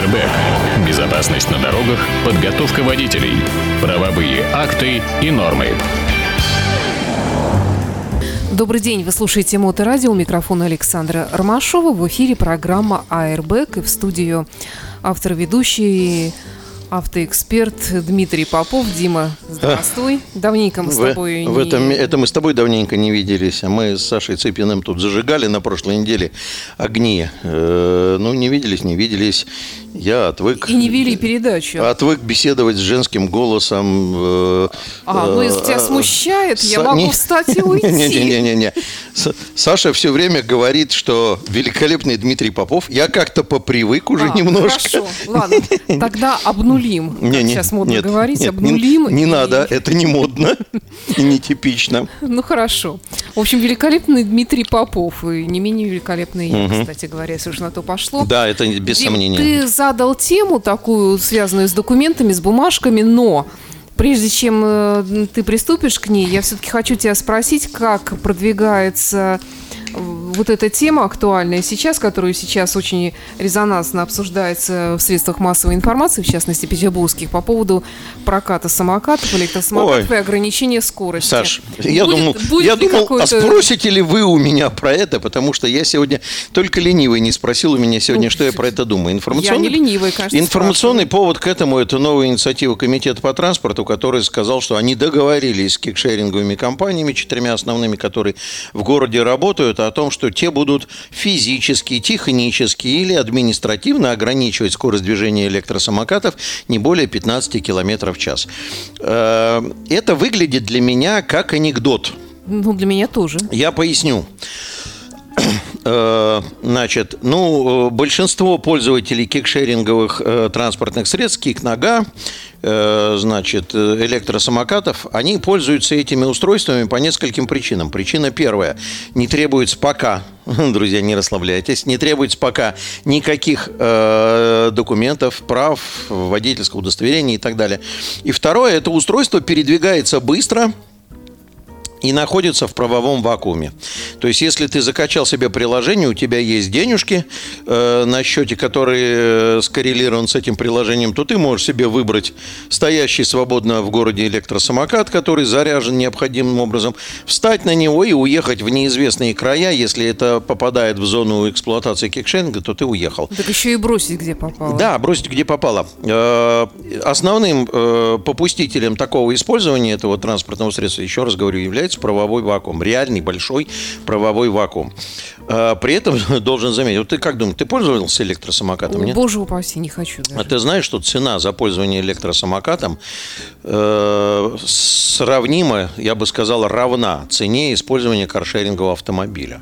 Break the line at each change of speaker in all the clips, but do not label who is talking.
Airbag. Безопасность на дорогах, подготовка водителей, правовые акты и нормы.
Добрый день, вы слушаете Моторадио, у микрофона Александра Ромашова. В эфире программа Airbag и в студию автор-ведущий автоэксперт Дмитрий Попов. Дима, здравствуй. Давненько мы с тобой
в,
не...
в этом, это мы с тобой давненько не виделись. А мы с Сашей Цыпиным тут зажигали на прошлой неделе огни. Э, ну, не виделись, не виделись. Я отвык...
И не вели передачу.
Отвык беседовать с женским голосом. э,
А, ну если тебя
э,
смущает, я могу встать и уйти.
Не-не-не. С- Саша все время говорит, что великолепный Дмитрий Попов. Я как-то попривык уже
А,
немножко.
Хорошо, ладно. Тогда обнулим.
Не, не,
сейчас модно говорить, обнулим.
Не, надо, это не модно и не типично.
Ну хорошо. В общем, великолепный Дмитрий Попов. И не менее великолепный я, кстати говоря, если уж на то пошло.
Да, это без сомнения.
Ты задал тему такую, связанную с документами, с бумажками, но прежде чем э, ты приступишь к ней, я все-таки хочу тебя спросить, как продвигается вот эта тема актуальная сейчас, которую сейчас очень резонансно обсуждается в средствах массовой информации, в частности петербургских, по поводу проката самокатов, электросамокатов
Ой.
и ограничения скорости.
Саш, я
Будет-
думал,
будет
я думал, а спросите ли вы у меня про это, потому что я сегодня только ленивый не спросил у меня сегодня,
Ну,
что я про это думаю.
Я
Информационный,
не ленивая, конечно,
Информационный повод к этому – это новая инициатива Комитета по транспорту, который сказал, что они договорились с кикшеринговыми компаниями, четырьмя основными, которые в городе работают, о том, что те будут физически, технически или административно ограничивать скорость движения электросамокатов не более 15 км в час. Э, Это выглядит для меня как анекдот.
Ну, для меня тоже.
Я поясню. Э, Значит, ну, э, большинство пользователей кикшеринговых э, транспортных средств, кик-нога, значит, электросамокатов, они пользуются этими устройствами по нескольким причинам. Причина первая. Не требуется пока, друзья, не расслабляйтесь, не требуется пока никаких документов, прав, водительского удостоверения и так далее. И второе, это устройство передвигается быстро, и находится в правовом вакууме. То есть, если ты закачал себе приложение, у тебя есть денежки э, на счете, который э, скоррелирован с этим приложением, то ты можешь себе выбрать стоящий свободно в городе электросамокат, который заряжен необходимым образом, встать на него и уехать в неизвестные края. Если это попадает в зону эксплуатации кикшеринга, то ты уехал.
Так еще и бросить где попало.
Да, бросить где попало. Э, Основным э, попустителем такого использования этого транспортного средства, еще раз говорю, является правовой вакуум. Реальный большой правовой вакуум. Э, При этом должен заметить, вот ты как думаешь, ты пользовался электросамокатом, нет?
Боже упаси, не хочу
А
даже.
ты знаешь, что цена за пользование электросамокатом э, сравнима, я бы сказал, равна цене использования каршерингового автомобиля?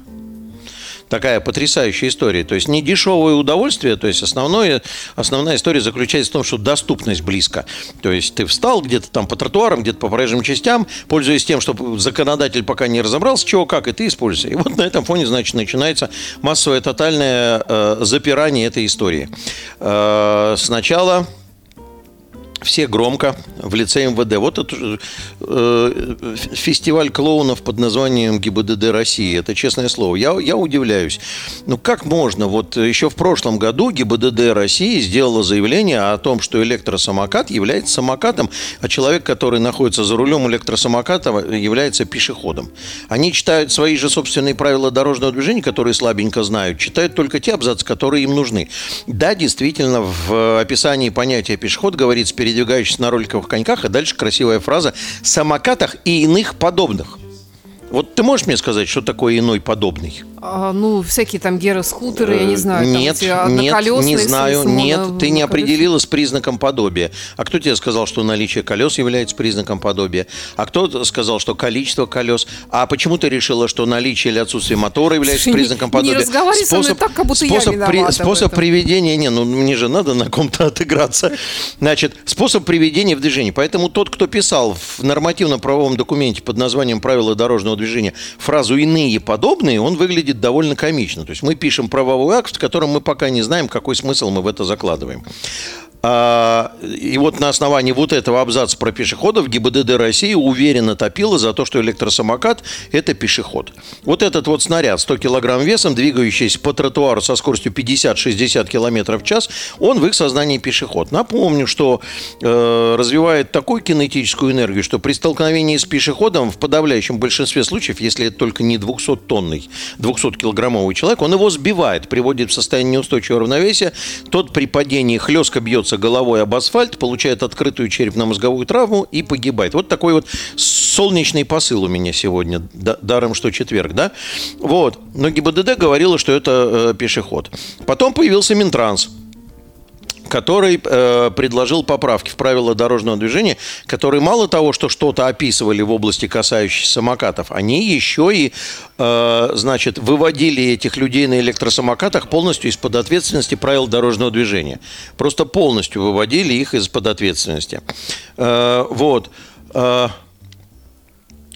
Такая потрясающая история. То есть не дешевое удовольствие, то есть основное, основная история заключается в том, что доступность близко. То есть ты встал где-то там по тротуарам, где-то по проезжим частям, пользуясь тем, что законодатель пока не разобрался, чего как, и ты используешь. И вот на этом фоне, значит, начинается массовое тотальное э, запирание этой истории. Э, сначала все громко в лице МВД. Вот это э, фестиваль клоунов под названием ГИБДД России. Это честное слово. Я, я удивляюсь. Ну как можно? Вот еще в прошлом году ГИБДД России сделала заявление о том, что электросамокат является самокатом, а человек, который находится за рулем электросамоката, является пешеходом. Они читают свои же собственные правила дорожного движения, которые слабенько знают, читают только те абзацы, которые им нужны. Да, действительно, в описании понятия пешеход говорится передвигающийся на роликовых коньках, а дальше красивая фраза «самокатах и иных подобных». Вот ты можешь мне сказать, что такое иной подобный?
А, ну, всякие там героскутеры, я не знаю. там
Нет,
эти
нет, не знаю.
с
Нет, ты не
колес-
определила с признаком подобия. А кто тебе сказал, что наличие колес является признаком подобия? А кто сказал, что количество колес? А почему ты решила, что наличие или отсутствие мотора является
Слушай, не-
признаком
не
подобия?
разговаривай со мной так, как будто я
способ,
виновата в
способ приведения, не, ну мне же надо на ком-то отыграться. Значит, способ приведения в движение. Поэтому тот, кто писал в нормативно-правовом документе под названием «Правила дорожного движения» фразу «иные подобные», он выглядит довольно комично. То есть мы пишем правовой акт, в котором мы пока не знаем, какой смысл мы в это закладываем. А, и вот на основании вот этого абзаца про пешеходов ГИБДД России уверенно топила за то, что электросамокат – это пешеход. Вот этот вот снаряд 100 килограмм весом, двигающийся по тротуару со скоростью 50-60 километров в час, он в их сознании пешеход. Напомню, что э, развивает такую кинетическую энергию, что при столкновении с пешеходом в подавляющем большинстве случаев, если это только не 200-тонный, 200-килограммовый человек, он его сбивает, приводит в состояние неустойчивого равновесия. Тот при падении хлестко бьется головой об асфальт, получает открытую черепно-мозговую травму и погибает. Вот такой вот солнечный посыл у меня сегодня, даром что четверг, да? Вот. Но ГИБДД говорила, что это э, пешеход. Потом появился Минтранс который э, предложил поправки в правила дорожного движения, которые мало того, что что-то описывали в области касающейся самокатов, они еще и, э, значит, выводили этих людей на электросамокатах полностью из-под ответственности правил дорожного движения. Просто полностью выводили их из-под ответственности. Э, вот. Э,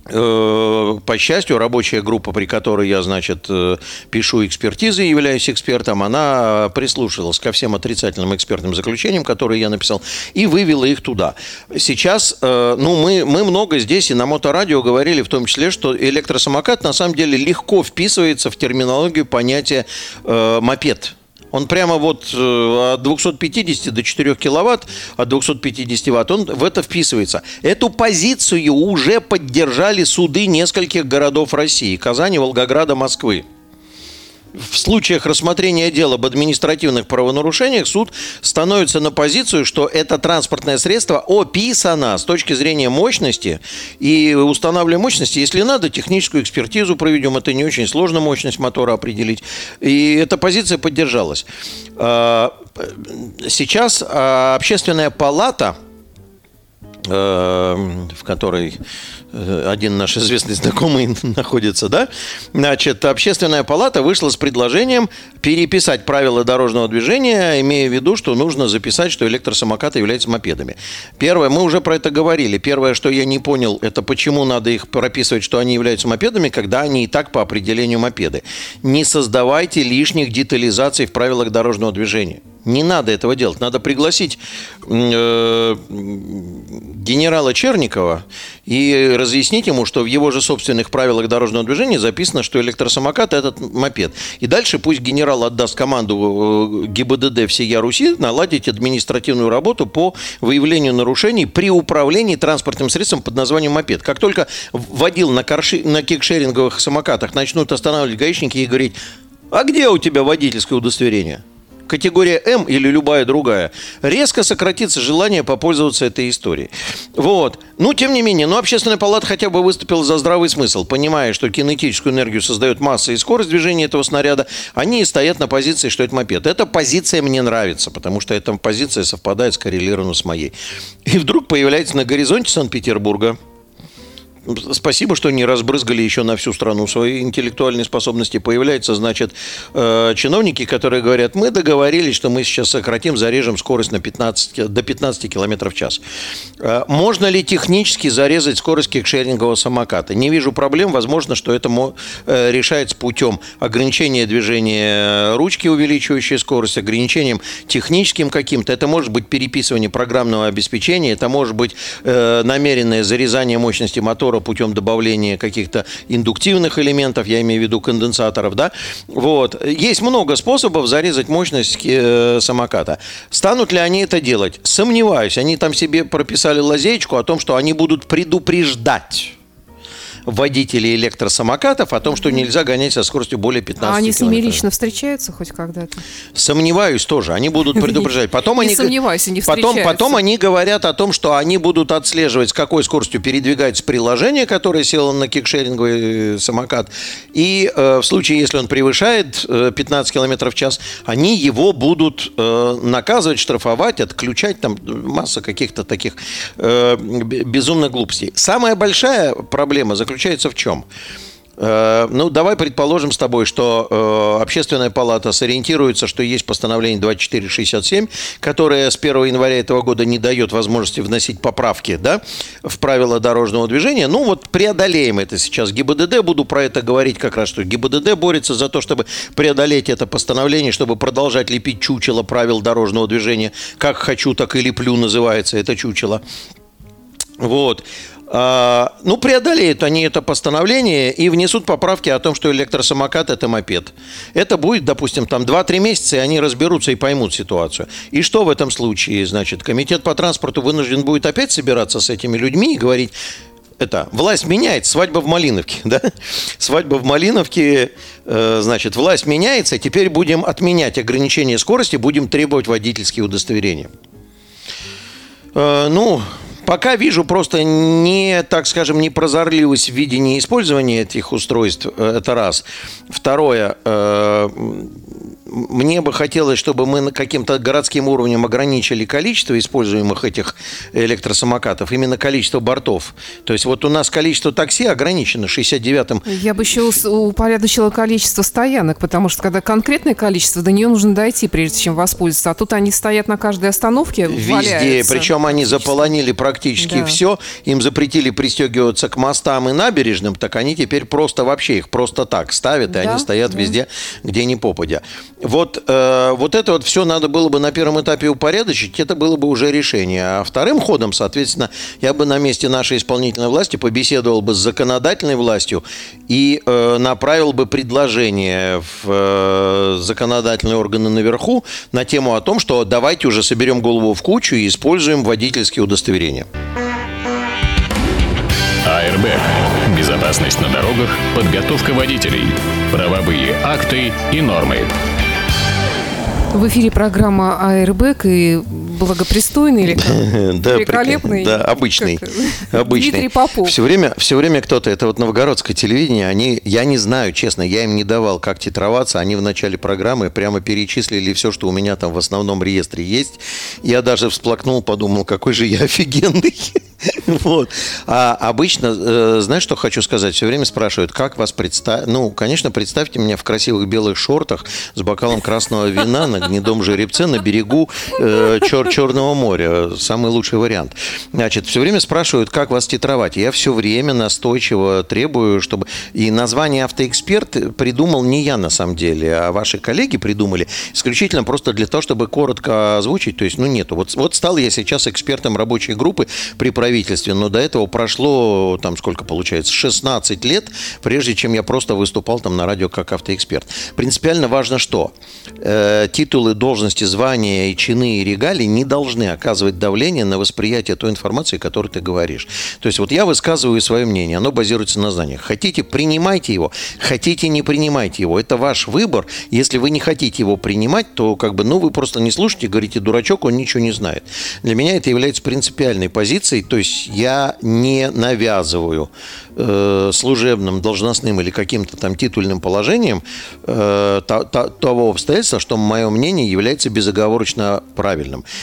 по счастью, рабочая группа, при которой я, значит, э, пишу экспертизы и являюсь экспертом, она прислушалась ко всем отрицательным экспертным заключениям, которые я написал, и вывела их туда. Сейчас, э, ну, мы, мы много здесь и на моторадио говорили в том числе, что электросамокат на самом деле легко вписывается в терминологию понятия э, мопед он прямо вот э, от 250 до 4 киловатт, от 250 ватт, он в это вписывается. Эту позицию уже поддержали суды нескольких городов России. Казани, Волгограда, Москвы в случаях рассмотрения дела об административных правонарушениях суд становится на позицию, что это транспортное средство описано с точки зрения мощности и устанавливаем мощности. Если надо, техническую экспертизу проведем. Это не очень сложно мощность мотора определить. И эта позиция поддержалась. А, сейчас а, общественная палата в которой э, один наш известный знакомый находится, да, значит, общественная палата вышла с предложением переписать правила дорожного движения, имея в виду, что нужно записать, что электросамокаты являются мопедами. Первое, мы уже про это говорили. Первое, что я не понял, это почему надо их прописывать, что они являются мопедами, когда они и так по определению мопеды. Не создавайте лишних детализаций в правилах дорожного движения. Не надо этого делать. Надо пригласить э, генерала Черникова и разъяснить ему, что в его же собственных правилах дорожного движения записано, что электросамокат – это мопед. И дальше пусть генерал отдаст команду э, ГИБДД всея Руси наладить административную работу по выявлению нарушений при управлении транспортным средством под названием мопед. Как только водил на, карши, на кикшеринговых самокатах начнут останавливать гаишники и говорить, а где у тебя водительское удостоверение? Категория М или любая другая, резко сократится желание попользоваться этой историей. Вот. Ну, тем не менее, ну, общественная палата хотя бы выступила за здравый смысл, понимая, что кинетическую энергию создает масса и скорость движения этого снаряда, они стоят на позиции, что это мопед. Эта позиция мне нравится, потому что эта позиция совпадает, скоррелирована с моей. И вдруг появляется на горизонте Санкт-Петербурга Спасибо, что не разбрызгали еще на всю страну свои интеллектуальные способности. Появляются, значит, э, чиновники, которые говорят, мы договорились, что мы сейчас сократим, зарежем скорость на 15, до 15 км в час. Э, можно ли технически зарезать скорость кикшерингового самоката? Не вижу проблем. Возможно, что это э, решается путем ограничения движения ручки, увеличивающей скорость, ограничением техническим каким-то. Это может быть переписывание программного обеспечения, это может быть намеренное зарезание мощности мотора мотора путем добавления каких-то индуктивных элементов, я имею в виду конденсаторов, да, вот. Есть много способов зарезать мощность э, самоката. Станут ли они это делать? Сомневаюсь. Они там себе прописали лазеечку о том, что они будут предупреждать водителей электросамокатов о том, что нельзя гонять со скоростью более 15
А они
с ними
лично встречаются хоть когда-то?
Сомневаюсь тоже. Они будут предупреждать. Потом
не
они,
сомневаюсь, они
потом, потом они говорят о том, что они будут отслеживать, с какой скоростью передвигается приложение, которое село на кикшеринговый э, самокат. И э, в случае, если он превышает э, 15 км в час, они его будут э, наказывать, штрафовать, отключать. Там масса каких-то таких э, безумных глупостей. Самая большая проблема заключается заключается в чем? Э, ну, давай предположим с тобой, что э, общественная палата сориентируется, что есть постановление 2467, которое с 1 января этого года не дает возможности вносить поправки да, в правила дорожного движения. Ну, вот преодолеем это сейчас. ГИБДД, буду про это говорить как раз, что ГИБДД борется за то, чтобы преодолеть это постановление, чтобы продолжать лепить чучело правил дорожного движения. Как хочу, так и леплю называется это чучело. Вот. А, ну, преодолеют они это постановление и внесут поправки о том, что электросамокат – это мопед. Это будет, допустим, там 2-3 месяца, и они разберутся и поймут ситуацию. И что в этом случае? Значит, комитет по транспорту вынужден будет опять собираться с этими людьми и говорить, это власть меняет, свадьба в Малиновке, да? Свадьба в Малиновке, э, значит, власть меняется, теперь будем отменять ограничение скорости, будем требовать водительские удостоверения. Э, ну, Пока вижу просто не, так скажем, не прозорливость в видении использования этих устройств. Э, это раз. Второе. Мне бы хотелось, чтобы мы каким-то городским уровнем ограничили количество используемых этих электросамокатов, именно количество бортов. То есть вот у нас количество такси ограничено 69-м.
Я бы еще упорядочила количество стоянок, потому что когда конкретное количество, до нее нужно дойти, прежде чем воспользоваться. А тут они стоят на каждой остановке,
Везде, валяются. причем они заполонили практически да. все. Им запретили пристегиваться к мостам и набережным, так они теперь просто вообще их просто так ставят, и да, они стоят да. везде, где ни попадя. Вот, э, вот это вот все надо было бы на первом этапе упорядочить, это было бы уже решение. А вторым ходом, соответственно, я бы на месте нашей исполнительной власти побеседовал бы с законодательной властью и э, направил бы предложение в э, законодательные органы наверху на тему о том, что давайте уже соберем голову в кучу и используем водительские удостоверения.
АРБ. Безопасность на дорогах, подготовка водителей, правовые акты и нормы.
В эфире программа «Аэрбэк» и благопристойный или как?
да, великолепный? Да, обычный. обычный. Дмитрий Попов. Все время, все время кто-то, это вот новгородское телевидение, они, я не знаю, честно, я им не давал, как титроваться. Они в начале программы прямо перечислили все, что у меня там в основном реестре есть. Я даже всплакнул, подумал, какой же я офигенный. Вот. А обычно, э, знаешь, что хочу сказать? Все время спрашивают, как вас представить? Ну, конечно, представьте меня в красивых белых шортах с бокалом красного вина на гнедом жеребце на берегу э, Чер Черного моря. Самый лучший вариант. Значит, все время спрашивают, как вас титровать. Я все время настойчиво требую, чтобы... И название «Автоэксперт» придумал не я, на самом деле, а ваши коллеги придумали исключительно просто для того, чтобы коротко озвучить. То есть, ну, нету. Вот, вот стал я сейчас экспертом рабочей группы при правительстве, но до этого прошло, там, сколько получается, 16 лет, прежде чем я просто выступал там на радио как автоэксперт. Принципиально важно что? Э, титулы, должности, звания и чины и регалии не должны оказывать давление на восприятие той информации, которую ты говоришь. То есть вот я высказываю свое мнение, оно базируется на знаниях. Хотите, принимайте его, хотите, не принимайте его. Это ваш выбор. Если вы не хотите его принимать, то как бы, ну, вы просто не слушайте, говорите, дурачок, он ничего не знает. Для меня это является принципиальной позицией, то есть я не навязываю э, служебным, должностным или каким-то там титульным положением э, то, то, того обстоятельства, что мое мнение является безоговорочно правильным.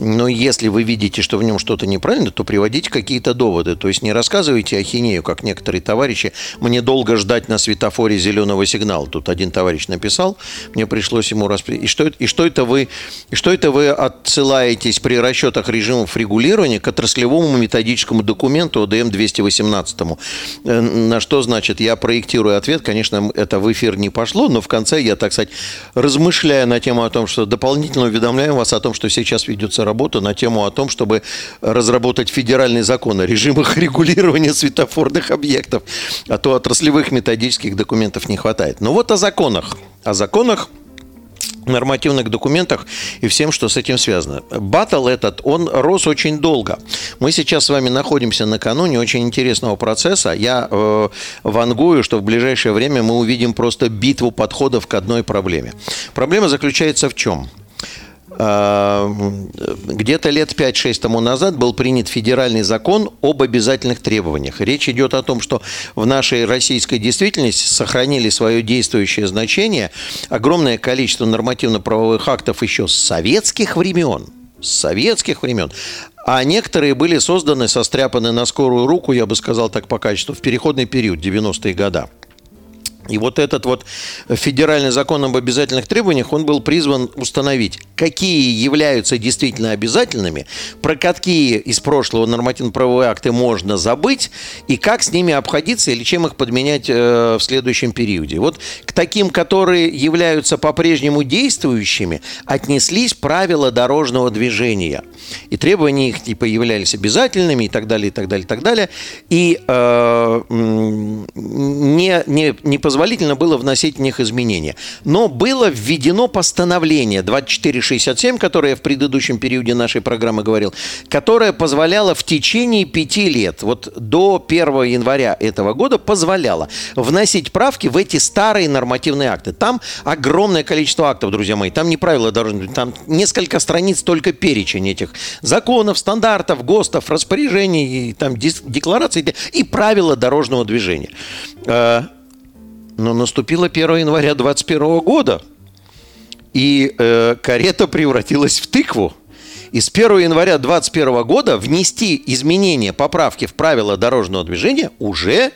Но если вы видите, что в нем что-то неправильно, то приводите какие-то доводы. То есть не рассказывайте ахинею, как некоторые товарищи. Мне долго ждать на светофоре зеленого сигнала. Тут один товарищ написал, мне пришлось ему распри... И что, и что это вы, и что это вы отсылаетесь при расчетах режимов регулирования к отраслевому методическому документу ОДМ 218? Э, на что значит, я проектирую ответ, конечно, это в эфир не пошло, но в конце я, так сказать, размышляя на тему о том, что дополнительно уведомляем вас о том, что сейчас ведется работа на тему о том, чтобы разработать федеральный закон о режимах регулирования светофорных объектов, а то отраслевых методических документов не хватает. Но вот о законах. О законах нормативных документах и всем, что с этим связано. Батл этот, он рос очень долго. Мы сейчас с вами находимся накануне очень интересного процесса. Я э, вангую, что в ближайшее время мы увидим просто битву подходов к одной проблеме. Проблема заключается в чем? Э, где-то лет 5-6 тому назад был принят федеральный закон об обязательных требованиях. Речь идет о том, что в нашей российской действительности сохранили свое действующее значение огромное количество нормативно-правовых актов еще с советских времен. С советских времен. А некоторые были созданы, состряпаны на скорую руку, я бы сказал так по качеству, в переходный период, 90-е годы. И вот этот вот федеральный закон об обязательных требованиях, он был призван установить, какие являются действительно обязательными, про какие из прошлого нормативно-правовые акты можно забыть, и как с ними обходиться или чем их подменять э, в следующем периоде. Вот к таким, которые являются по-прежнему действующими, отнеслись правила дорожного движения. И требования их типа являлись обязательными и так далее, и так далее, и так далее. И э, не, не, не позволительно было вносить в них изменения. Но было введено постановление 2467, которое я в предыдущем периоде нашей программы говорил, которое позволяло в течение пяти лет, вот до 1 января этого года, позволяло вносить правки в эти старые нормативные акты. Там огромное количество актов, друзья мои. Там не правила дорожного там несколько страниц только перечень этих законов, стандартов, ГОСТов, распоряжений, там, деклараций и правила дорожного движения. Но наступило 1 января 2021 года, и э, карета превратилась в тыкву. И с 1 января 2021 года внести изменения, поправки в правила дорожного движения уже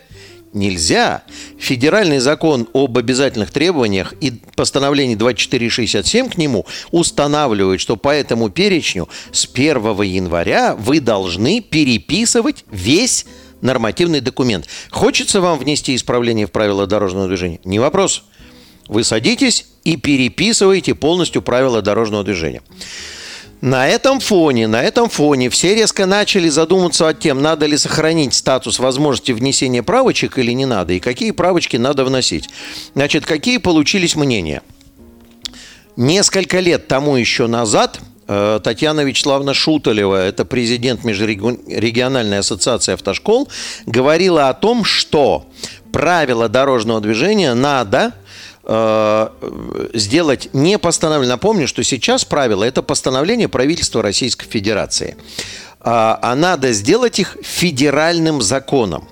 нельзя. Федеральный закон об обязательных требованиях и постановление 2467 к нему устанавливает, что по этому перечню с 1 января вы должны переписывать весь нормативный документ. Хочется вам внести исправление в правила дорожного движения? Не вопрос. Вы садитесь и переписываете полностью правила дорожного движения. На этом фоне, на этом фоне все резко начали задуматься о тем, надо ли сохранить статус возможности внесения правочек или не надо, и какие правочки надо вносить. Значит, какие получились мнения? Несколько лет тому еще назад – Татьяна Вячеславовна Шуталева, это президент Межрегиональной ассоциации автошкол, говорила о том, что правила дорожного движения надо э, сделать не постановление. Напомню, что сейчас правила – это постановление правительства Российской Федерации. А, а надо сделать их федеральным законом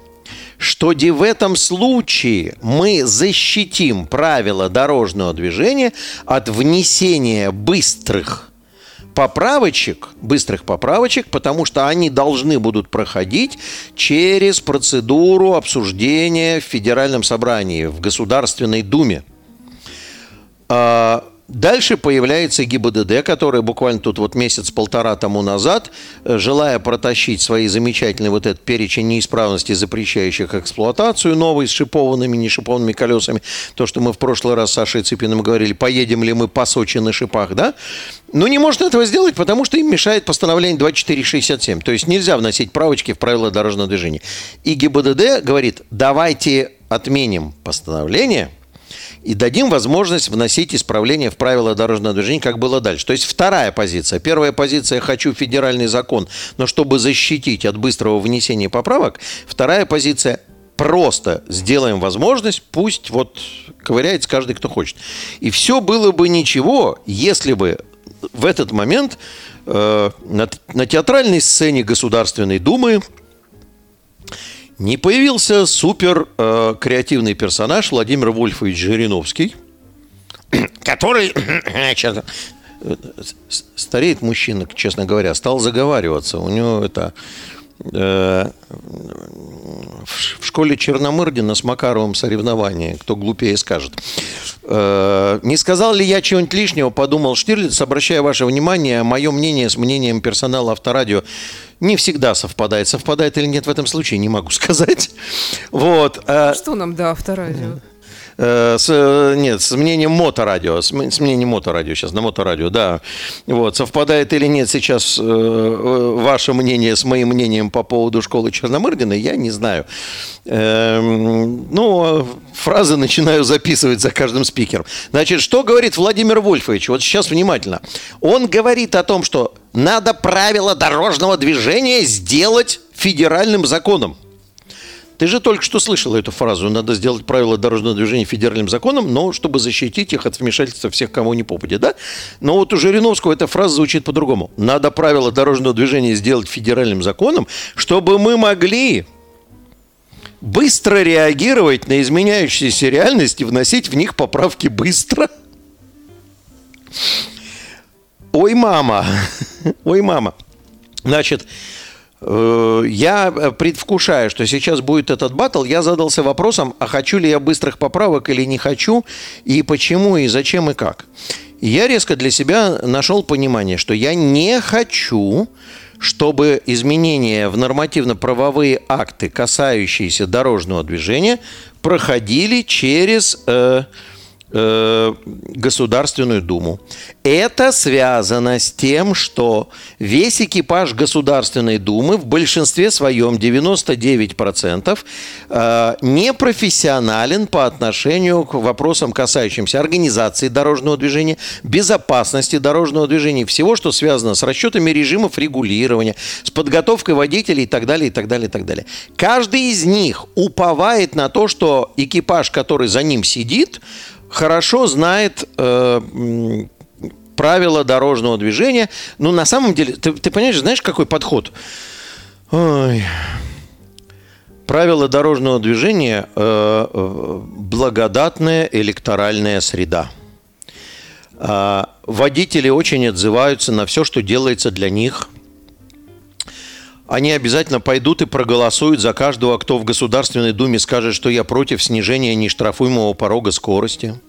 что в этом случае мы защитим правила дорожного движения от внесения быстрых поправочек, быстрых поправочек, потому что они должны будут проходить через процедуру обсуждения в Федеральном собрании, в Государственной Думе. А, Дальше появляется ГИБДД, который буквально тут вот месяц-полтора тому назад, э, желая протащить свои замечательные вот этот перечень неисправностей, запрещающих эксплуатацию, новый с шипованными, не шипованными колесами, то, что мы в прошлый раз с Сашей Цыпиным говорили, поедем ли мы по Сочи на шипах, да? Но не может этого сделать, потому что им мешает постановление 2467. То есть нельзя вносить правочки в правила дорожного движения. И ГИБДД говорит, давайте отменим постановление – и дадим возможность вносить исправления в правила дорожного движения, как было дальше. То есть вторая позиция. Первая позиция – хочу федеральный закон, но чтобы защитить от быстрого внесения поправок. Вторая позиция – просто сделаем возможность, пусть вот ковыряется каждый, кто хочет. И все было бы ничего, если бы в этот момент э, на, на театральной сцене Государственной Думы не появился супер э, креативный персонаж Владимир Вольфович Жириновский, который значит, стареет мужчина, честно говоря, стал заговариваться. У него это э, в школе Черномырдина с Макаровым соревнование, кто глупее скажет. Э, не сказал ли я чего-нибудь лишнего, подумал Штирлиц, обращая ваше внимание, мое мнение с мнением персонала авторадио не всегда совпадает. Совпадает или нет в этом случае, не могу сказать. Вот.
Э, Что нам до авторадио?
Э, с, э, нет, с мнением моторадио, с, с мнением моторадио сейчас, на моторадио, да. Вот, совпадает или нет сейчас э, ваше мнение с моим мнением по поводу школы Черномырдина, я не знаю. Э, ну, фразы начинаю записывать за каждым спикером. Значит, что говорит Владимир Вольфович? Вот сейчас внимательно. Он говорит о том, что надо правила дорожного движения сделать федеральным законом. Ты же только что слышала эту фразу. Надо сделать правила дорожного движения федеральным законом, но чтобы защитить их от вмешательства всех, кому не попадет, да? Но вот у Жириновского эта фраза звучит по-другому. Надо правила дорожного движения сделать федеральным законом, чтобы мы могли быстро реагировать на изменяющиеся реальности, вносить в них поправки быстро. Ой, мама, ой, мама. Значит, я э, предвкушаю, что сейчас будет этот батл, я задался вопросом, а хочу ли я быстрых поправок или не хочу, и почему, и зачем, и как. Я резко для себя нашел понимание, что я не хочу, чтобы изменения в нормативно-правовые акты, касающиеся дорожного движения, проходили через э, Э, Государственную Думу. Это связано с тем, что весь экипаж Государственной Думы в большинстве своем, 99%, э, не профессионален по отношению к вопросам, касающимся организации дорожного движения, безопасности дорожного движения, всего, что связано с расчетами режимов регулирования, с подготовкой водителей и так далее, и так далее, и так далее. Каждый из них уповает на то, что экипаж, который за ним сидит, хорошо знает э, правила дорожного движения. Ну, на самом деле, ты, ты понимаешь, знаешь, какой подход? Ой. Правила дорожного движения э, э, благодатная электоральная среда. Э, водители очень отзываются на все, что делается для них – они обязательно пойдут и проголосуют за каждого, кто в Государственной Думе скажет, что я против снижения нештрафуемого порога скорости.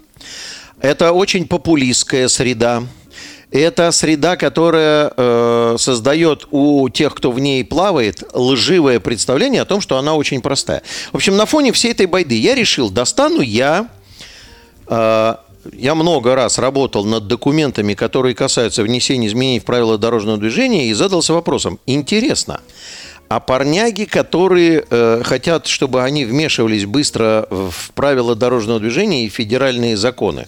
Это очень популистская среда. Это среда, которая э, создает у тех, кто в ней плавает, лживое представление о том, что она очень простая. В общем, на фоне всей этой байды я решил, достану я э, я много раз работал над документами, которые касаются внесения изменений в правила дорожного движения, и задался вопросом, интересно, а парняги, которые э, хотят, чтобы они вмешивались быстро в правила дорожного движения и федеральные законы,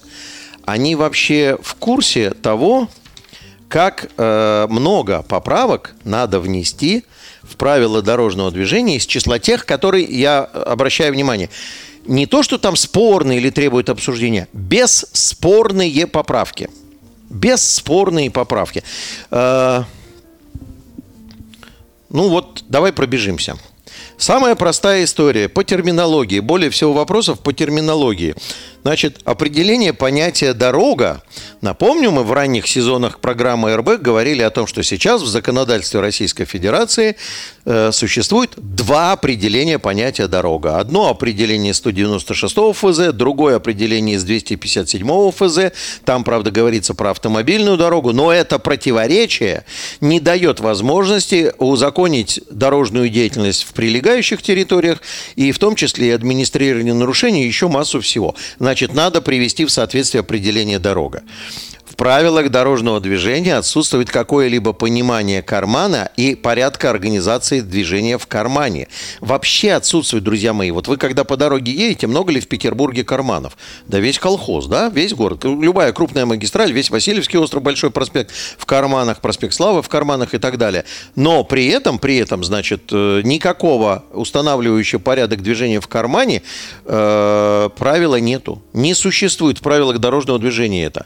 они вообще в курсе того, как э, много поправок надо внести в правила дорожного движения из числа тех, которые я обращаю внимание не то, что там спорные или требуют обсуждения, бесспорные поправки. Бесспорные поправки. Э, ну вот, давай пробежимся. Самая простая история по терминологии. Более всего вопросов по терминологии. Значит, определение понятия «дорога». Напомню, мы в ранних сезонах программы РБ говорили о том, что сейчас в законодательстве Российской Федерации э, существует два определения понятия «дорога». Одно определение 196 ФЗ, другое определение из 257 ФЗ. Там, правда, говорится про автомобильную дорогу, но это противоречие не дает возможности узаконить дорожную деятельность в прилегающих территориях и в том числе и администрирование нарушений, еще массу всего. Значит, Значит, надо привести в соответствие определение дорога. Правилах дорожного движения отсутствует какое-либо понимание кармана и порядка организации движения в кармане. Вообще отсутствует, друзья мои. Вот вы когда по дороге едете, много ли в Петербурге карманов? Да весь колхоз, да, весь город. Любая крупная магистраль, весь Васильевский остров, Большой проспект в карманах, проспект Славы в карманах и так далее. Но при этом, при этом, значит, э, никакого устанавливающего порядок движения в кармане э, правила нету. Не существует в правилах дорожного движения это.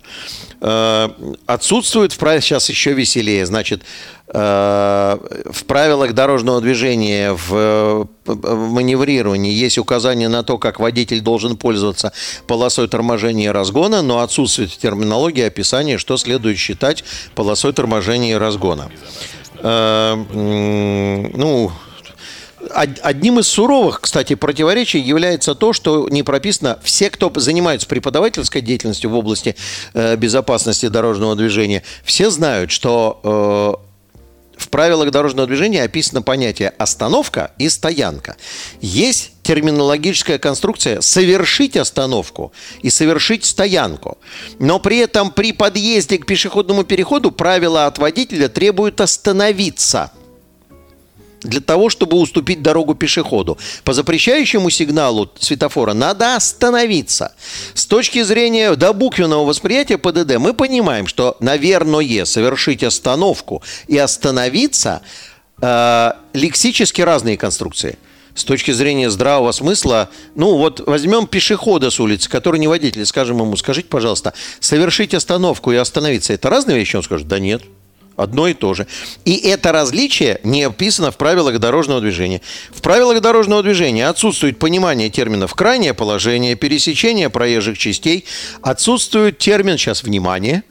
Э, отсутствует в правилах, сейчас еще веселее, значит, э, в правилах дорожного движения, в маневрировании есть указание на то, как водитель должен пользоваться полосой торможения и разгона, но отсутствует в терминологии описание, что следует считать полосой торможения и разгона. Э, ну, Одним из суровых, кстати, противоречий является то, что не прописано, все, кто занимается преподавательской деятельностью в области э, безопасности дорожного движения, все знают, что э, в правилах дорожного движения описано понятие остановка и стоянка. Есть терминологическая конструкция совершить остановку и совершить стоянку. Но при этом при подъезде к пешеходному переходу правила от водителя требуют остановиться – для того, чтобы уступить дорогу пешеходу. По запрещающему сигналу светофора надо остановиться. С точки зрения до буквенного восприятия ПДД мы понимаем, что, наверное, совершить остановку и остановиться э, лексически разные конструкции. С точки зрения здравого смысла, ну вот возьмем пешехода с улицы, который не водитель, скажем ему, скажите, пожалуйста, совершить остановку и остановиться, это разные вещи? Он скажет, да нет, одно и то же. И это различие не описано в правилах дорожного движения. В правилах дорожного движения отсутствует понимание терминов «крайнее положение», «пересечение проезжих частей», отсутствует термин, сейчас, внимание,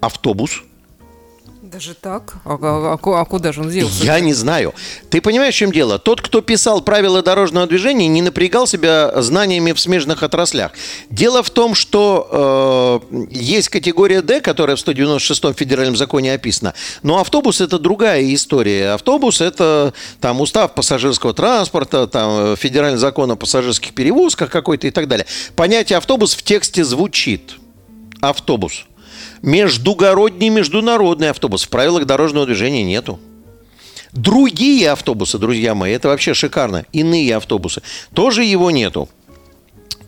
«автобус»,
Даже так? А, а- а куда же он делся?
Я не знаю. Ты понимаешь, в чем дело? Тот, кто писал правила дорожного движения, не напрягал себя знаниями в смежных отраслях. Дело в том, что э, есть категория D, которая в 196-м федеральном законе описана, но автобус это другая история. Автобус это там устав пассажирского транспорта, там федеральный закон о пассажирских перевозках какой-то и так далее. Понятие автобус в тексте звучит. Автобус. Междугородний международный автобус. В правилах дорожного движения нету. Другие автобусы, друзья мои, это вообще шикарно. Иные автобусы. Тоже его нету.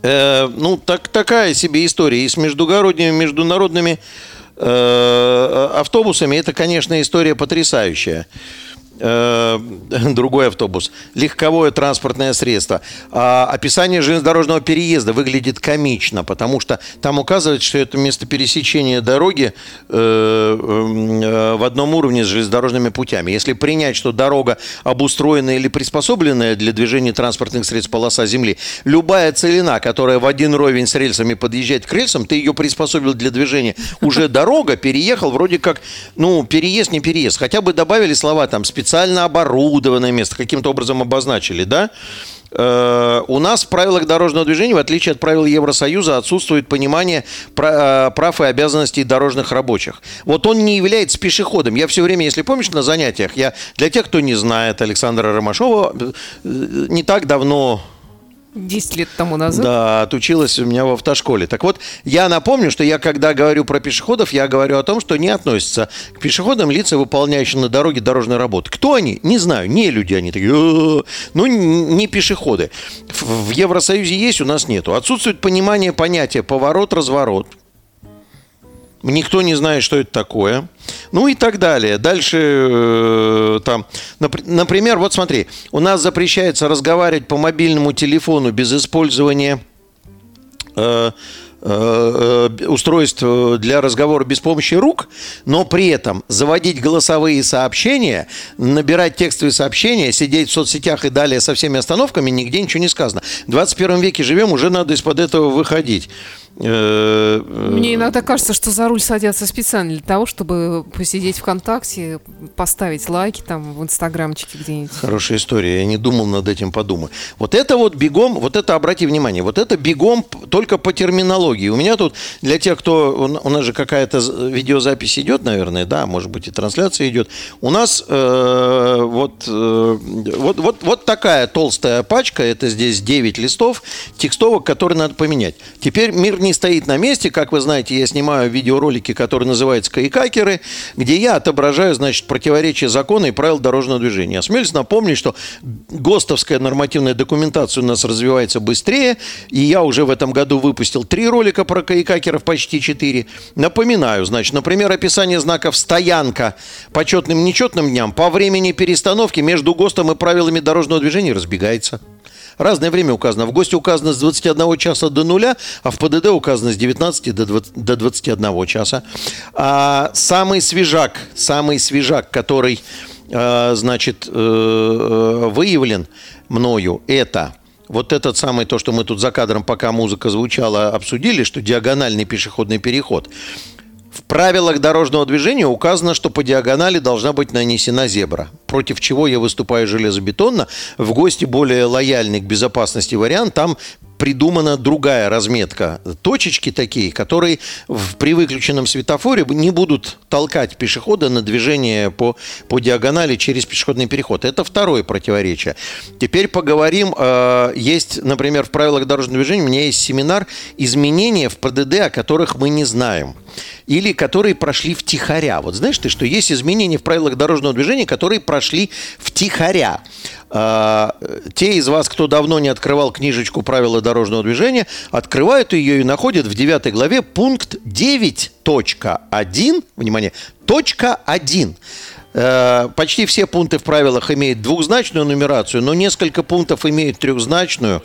Э, ну, так, такая себе история. И с междугородними, международными э, автобусами это, конечно, история потрясающая. Э, другой автобус, легковое транспортное средство. А описание железнодорожного переезда выглядит комично, потому что там указывается, что это место пересечения дороги э, э, в одном уровне с железнодорожными путями. Если принять, что дорога обустроенная или приспособленная для движения транспортных средств полоса земли, любая целина, которая в один ровень с рельсами подъезжает к рельсам, ты ее приспособил для движения. Уже дорога, переехал, вроде как, ну, переезд, не переезд. Хотя бы добавили слова там специально специально оборудованное место, каким-то образом обозначили, да? Э, у нас в правилах дорожного движения, в отличие от правил Евросоюза, отсутствует понимание э, прав и обязанностей дорожных рабочих. Вот он не является пешеходом. Я все время, если помнишь, на занятиях, я для тех, кто не знает Александра Ромашова, э, не так давно
10 лет тому назад?
Да, отучилась у меня в автошколе. Так вот, я напомню, что я, когда говорю про пешеходов, я говорю о том, что не относятся к пешеходам лица, выполняющие на дороге дорожной работы. Кто они? Не знаю. Не люди они такие. Ну, не пешеходы. В Евросоюзе есть, у нас нету. Отсутствует понимание понятия поворот-разворот. Никто не знает, что это такое. Ну и так далее. Дальше э, там, например, вот смотри, у нас запрещается разговаривать по мобильному телефону без использования э, Э, э, устройств для разговора без помощи рук, но при этом заводить голосовые сообщения, набирать текстовые сообщения, сидеть в соцсетях и далее со всеми остановками, нигде ничего не сказано. В 21 веке живем, уже надо из-под этого выходить.
Э, Мне иногда кажется, что за руль садятся специально для того, чтобы посидеть ВКонтакте, поставить лайки там в Инстаграмчике где-нибудь.
Хорошая история, я не думал над этим, подумай. Вот это вот бегом, вот это, обрати внимание, вот это бегом только по терминологии. У меня тут, для тех, кто... У нас же какая-то видеозапись идет, наверное, да, может быть, и трансляция идет. У нас э, вот, э, вот, вот, вот такая толстая пачка, это здесь 9 листов текстовок, которые надо поменять. Теперь мир не стоит на месте. Как вы знаете, я снимаю видеоролики, которые называются «Кайкакеры», где я отображаю, значит, противоречия закона и правил дорожного движения. Осмелюсь напомнить, что ГОСТовская нормативная документация у нас развивается быстрее, и я уже в этом году выпустил три ролика, про кайкакеров почти 4. Напоминаю, значит, например, описание знаков «стоянка» почетным нечетным дням по времени перестановки между ГОСТом и правилами дорожного движения разбегается. Разное время указано. В ГОСТе указано с 21 часа до нуля, а в ПДД указано с 19 до, 20, до 21 часа. А самый свежак, самый свежак, который, э, значит, э, э выявлен мною, это вот этот самый, то, что мы тут за кадром, пока музыка звучала, обсудили, что диагональный пешеходный переход. В правилах дорожного движения указано, что по диагонали должна быть нанесена зебра, против чего я выступаю железобетонно. В гости более лояльный к безопасности вариант, там придумана другая разметка. Точечки такие, которые в, при выключенном светофоре не будут толкать пешехода на движение по, по диагонали через пешеходный переход. Это второе противоречие. Теперь поговорим. Э, есть, например, в правилах дорожного движения у меня есть семинар изменения в ПДД, о которых мы не знаем или которые прошли втихаря. Вот знаешь ты, что есть изменения в правилах дорожного движения, которые прошли втихаря. А, те из вас, кто давно не открывал книжечку «Правила дорожного движения», открывают ее и находят в 9 главе пункт 9.1, внимание, точка 1. Э, почти все пункты в правилах имеют двухзначную нумерацию, но несколько пунктов имеют трехзначную.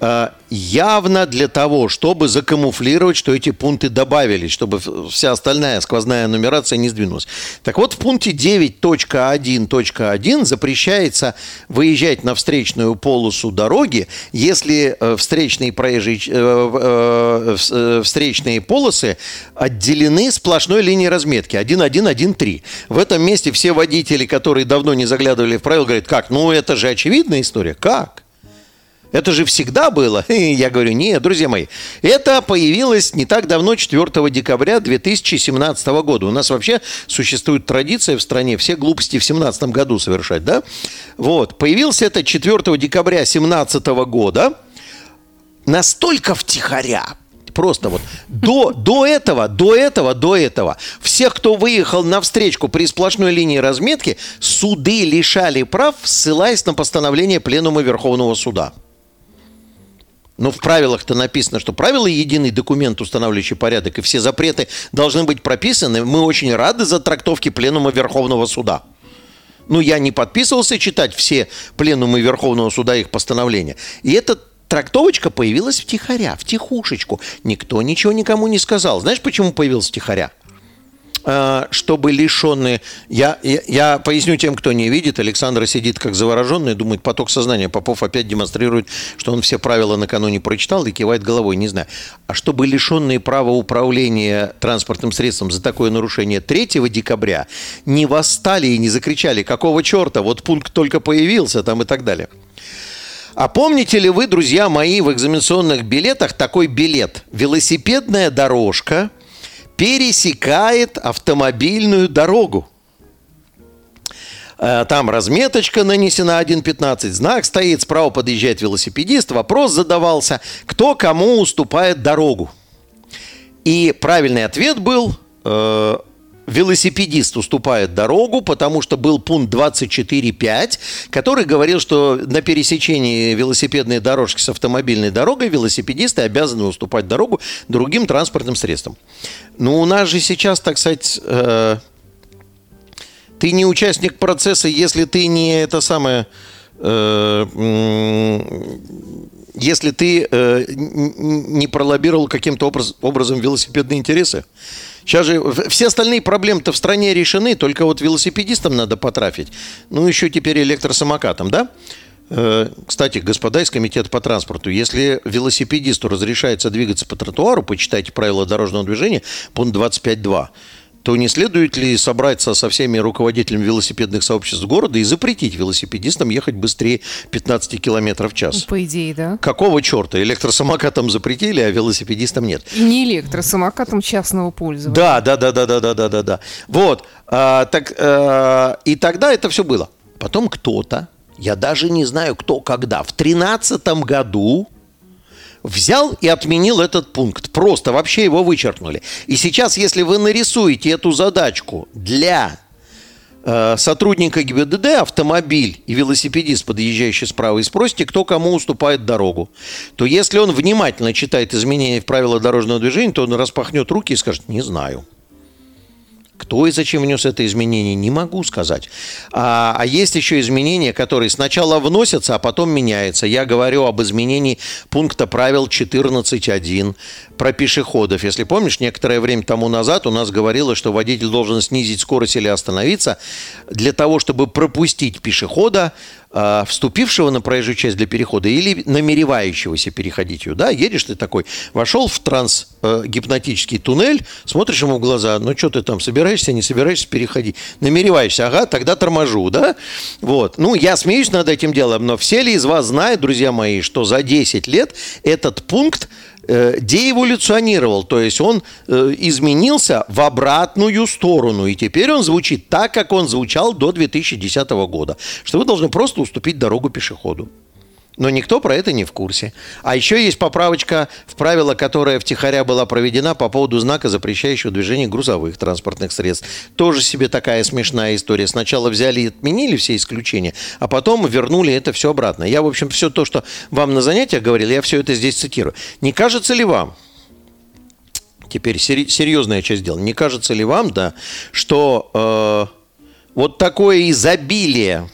Э, явно для того, чтобы закамуфлировать, что эти пункты добавились, чтобы вся остальная сквозная нумерация не сдвинулась. Так вот, в пункте 9.1.1 запрещается выезжать на встречную полосу дороги, если э, встречные, проезжие, э, встречные полосы отделены сплошной линией разметки 1.1.1.3. В этом месте все водители, которые давно не заглядывали в правила, говорят, как, ну это же очевидная история. Как? Это же всегда было. Я говорю, нет, друзья мои, это появилось не так давно, 4 декабря 2017 года. У нас вообще существует традиция в стране все глупости в 2017 году совершать, да? Вот, появился это 4 декабря 2017 года настолько втихаря, Просто вот до, до этого, до этого, до этого всех, кто выехал на встречку при сплошной линии разметки, суды лишали прав, ссылаясь на постановление Пленума Верховного Суда. Но в правилах-то написано, что правила единый документ, устанавливающий порядок, и все запреты должны быть прописаны. Мы очень рады за трактовки Пленума Верховного Суда. Ну, я не подписывался читать все пленумы Верховного Суда их постановления. И эта трактовочка появилась втихаря, в тихушечку. Никто ничего никому не сказал. Знаешь, почему появилась втихаря? Э, чтобы лишенные... Я, я, я поясню тем, кто не видит. Александр сидит как завороженный, думает, поток сознания. Попов опять демонстрирует, что он все правила накануне прочитал и кивает головой, не знаю. А чтобы лишенные права управления транспортным средством за такое нарушение 3 декабря не восстали и не закричали, какого черта, вот пункт только появился там и так далее. А помните ли вы, друзья мои, в экзаменационных билетах такой билет? Велосипедная дорожка – пересекает автомобильную дорогу. Э, там разметочка нанесена 1.15, знак стоит, справа подъезжает велосипедист, вопрос задавался, кто кому уступает дорогу. И правильный ответ был, э, велосипедист уступает дорогу, потому что был пункт 24.5, который говорил, что на пересечении велосипедной дорожки с автомобильной дорогой велосипедисты обязаны уступать дорогу другим транспортным средствам. Ну, у нас же сейчас, так сказать, э, ты не участник процесса, если ты не это самое... Э, если ты э, не пролоббировал каким-то образ, образом велосипедные интересы. Сейчас же все остальные проблемы-то в стране решены, только вот велосипедистам надо потрафить. Ну, еще теперь электросамокатам, да? Э, кстати, господа из комитета по транспорту, если велосипедисту разрешается двигаться по тротуару, почитайте правила дорожного движения, пункт 25.2, то не следует ли собраться со всеми руководителями велосипедных сообществ города и запретить велосипедистам ехать быстрее 15 км в час?
По идее, да.
Какого черта? Электросамокатам запретили, а велосипедистам нет.
И не электросамокатам частного пользования.
Да, да, да, да, да, да, да, да, да. Вот. А, так, а, и тогда это все было. Потом кто-то, я даже не знаю кто когда, в 2013 году взял и отменил этот пункт. Просто вообще его вычеркнули. И сейчас, если вы нарисуете эту задачку для э, сотрудника ГИБДД, автомобиль и велосипедист, подъезжающий справа, и спросите, кто кому уступает дорогу, то если он внимательно читает изменения в правила дорожного движения, то он распахнет руки и скажет «не знаю». Кто и зачем внес это изменение, не могу сказать. А, а есть еще изменения, которые сначала вносятся, а потом меняются. Я говорю об изменении пункта правил 14.1 про пешеходов. Если помнишь, некоторое время тому назад у нас говорилось, что водитель должен снизить скорость или остановиться для того, чтобы пропустить пешехода, э, вступившего на проезжую часть для перехода или намеревающегося переходить ее. Да, едешь ты такой, вошел в трансгипнотический э, туннель, смотришь ему в глаза, ну что ты там, собираешься, не собираешься переходить? Намереваешься, ага, тогда торможу, да? Вот. Ну, я смеюсь над этим делом, но все ли из вас знают, друзья мои, что за 10 лет этот пункт деэволюционировал, то есть он э, изменился в обратную сторону, и теперь он звучит так, как он звучал до 2010 года, что вы должны просто уступить дорогу пешеходу но никто про это не в курсе. А еще есть поправочка в правило, которая втихаря была проведена по поводу знака, запрещающего движение грузовых транспортных средств. Тоже себе такая смешная история. Сначала взяли и отменили все исключения, а потом вернули это все обратно. Я, в общем, все то, что вам на занятиях говорил, я все это здесь цитирую. Не кажется ли вам, теперь серьезная часть дела, не кажется ли вам, да, что э, вот такое изобилие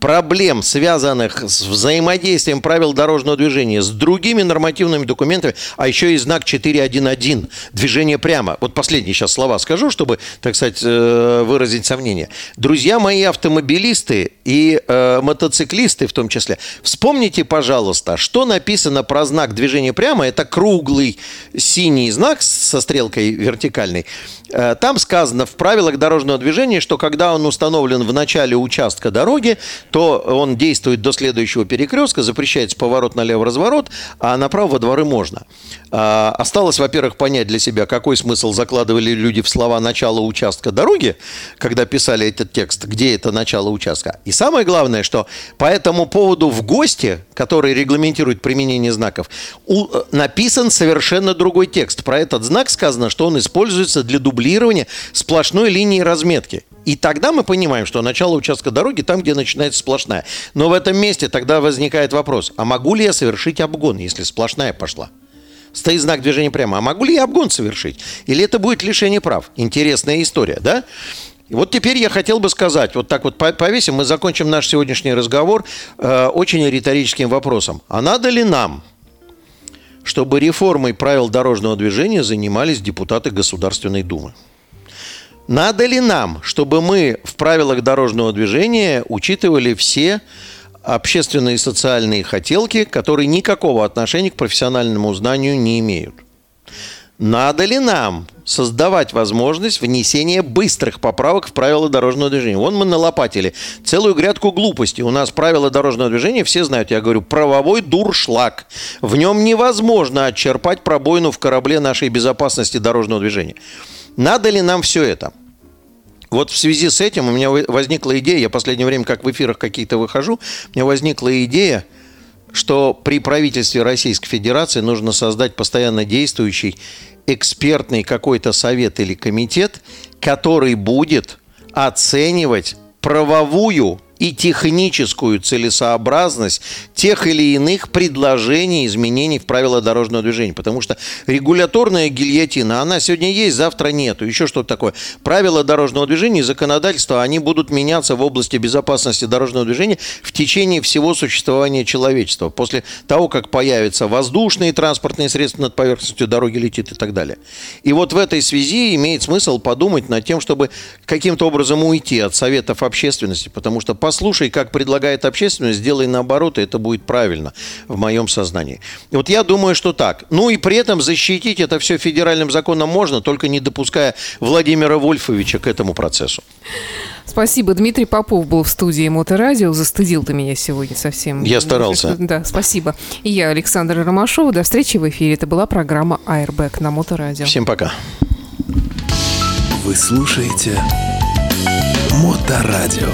проблем, связанных с взаимодействием правил дорожного движения с другими нормативными документами, а еще и знак 4.1.1 движение прямо. Вот последние сейчас слова скажу, чтобы, так сказать, э, выразить сомнение. Друзья мои автомобилисты и э, мотоциклисты в том числе, вспомните, пожалуйста, что написано про знак движения прямо. Это круглый синий знак со стрелкой вертикальной. Э, там сказано в правилах дорожного движения, что когда он установлен в начале участка дороги, то он действует до следующего перекрестка, запрещается поворот налево-разворот, а направо во дворы можно. А, осталось, во-первых, понять для себя, какой смысл закладывали люди в слова «начало участка дороги», когда писали этот текст, где это начало участка. И самое главное, что по этому поводу в ГОСТе, который регламентирует применение знаков, э, написан совершенно другой текст. Про этот знак сказано, что он используется для дублирования сплошной линии разметки. И тогда мы понимаем, что начало участка дороги там, где начинается сплошная. Но в этом месте тогда возникает вопрос, а могу ли я совершить обгон, если сплошная пошла? Стоит знак движения прямо. А могу ли я обгон совершить? Или это будет лишение прав? Интересная история, да? И вот теперь я хотел бы сказать, вот так вот повесим, мы закончим наш сегодняшний разговор э, очень риторическим вопросом. А надо ли нам, чтобы реформой правил дорожного движения занимались депутаты Государственной Думы? Надо ли нам, чтобы мы в правилах дорожного движения учитывали все общественные и социальные хотелки, которые никакого отношения к профессиональному знанию не имеют? Надо ли нам создавать возможность внесения быстрых поправок в правила дорожного движения? Вон мы налопатили целую грядку глупостей. У нас правила дорожного движения, все знают, я говорю, правовой дуршлаг. В нем невозможно отчерпать пробоину в корабле нашей безопасности дорожного движения. Надо ли нам все это? Вот в связи с этим у меня возникла идея, я в последнее время как в эфирах какие-то выхожу, у меня возникла идея, что при правительстве Российской Федерации нужно создать постоянно действующий экспертный какой-то совет или комитет, который будет оценивать правовую и техническую целесообразность тех или иных предложений, изменений в правила дорожного движения. Потому что регуляторная гильотина, она сегодня есть, завтра нету. Еще что-то такое. Правила дорожного движения и законодательство, они будут меняться в области безопасности дорожного движения в течение всего существования человечества. После того, как появятся воздушные транспортные средства над поверхностью дороги летит и так далее. И вот в этой связи имеет смысл подумать над тем, чтобы каким-то образом уйти от советов общественности, потому что, по послушай, как предлагает общественность, сделай наоборот, и это будет правильно в моем сознании. И вот я думаю, что так. Ну и при этом защитить это все федеральным законом можно, только не допуская Владимира Вольфовича к этому процессу.
Спасибо. Дмитрий Попов был в студии Моторадио. Застыдил ты меня сегодня совсем.
Я старался.
Да, спасибо. И я, Александра Ромашова. До встречи в эфире. Это была программа Airbag на Моторадио.
Всем пока.
Вы слушаете Моторадио.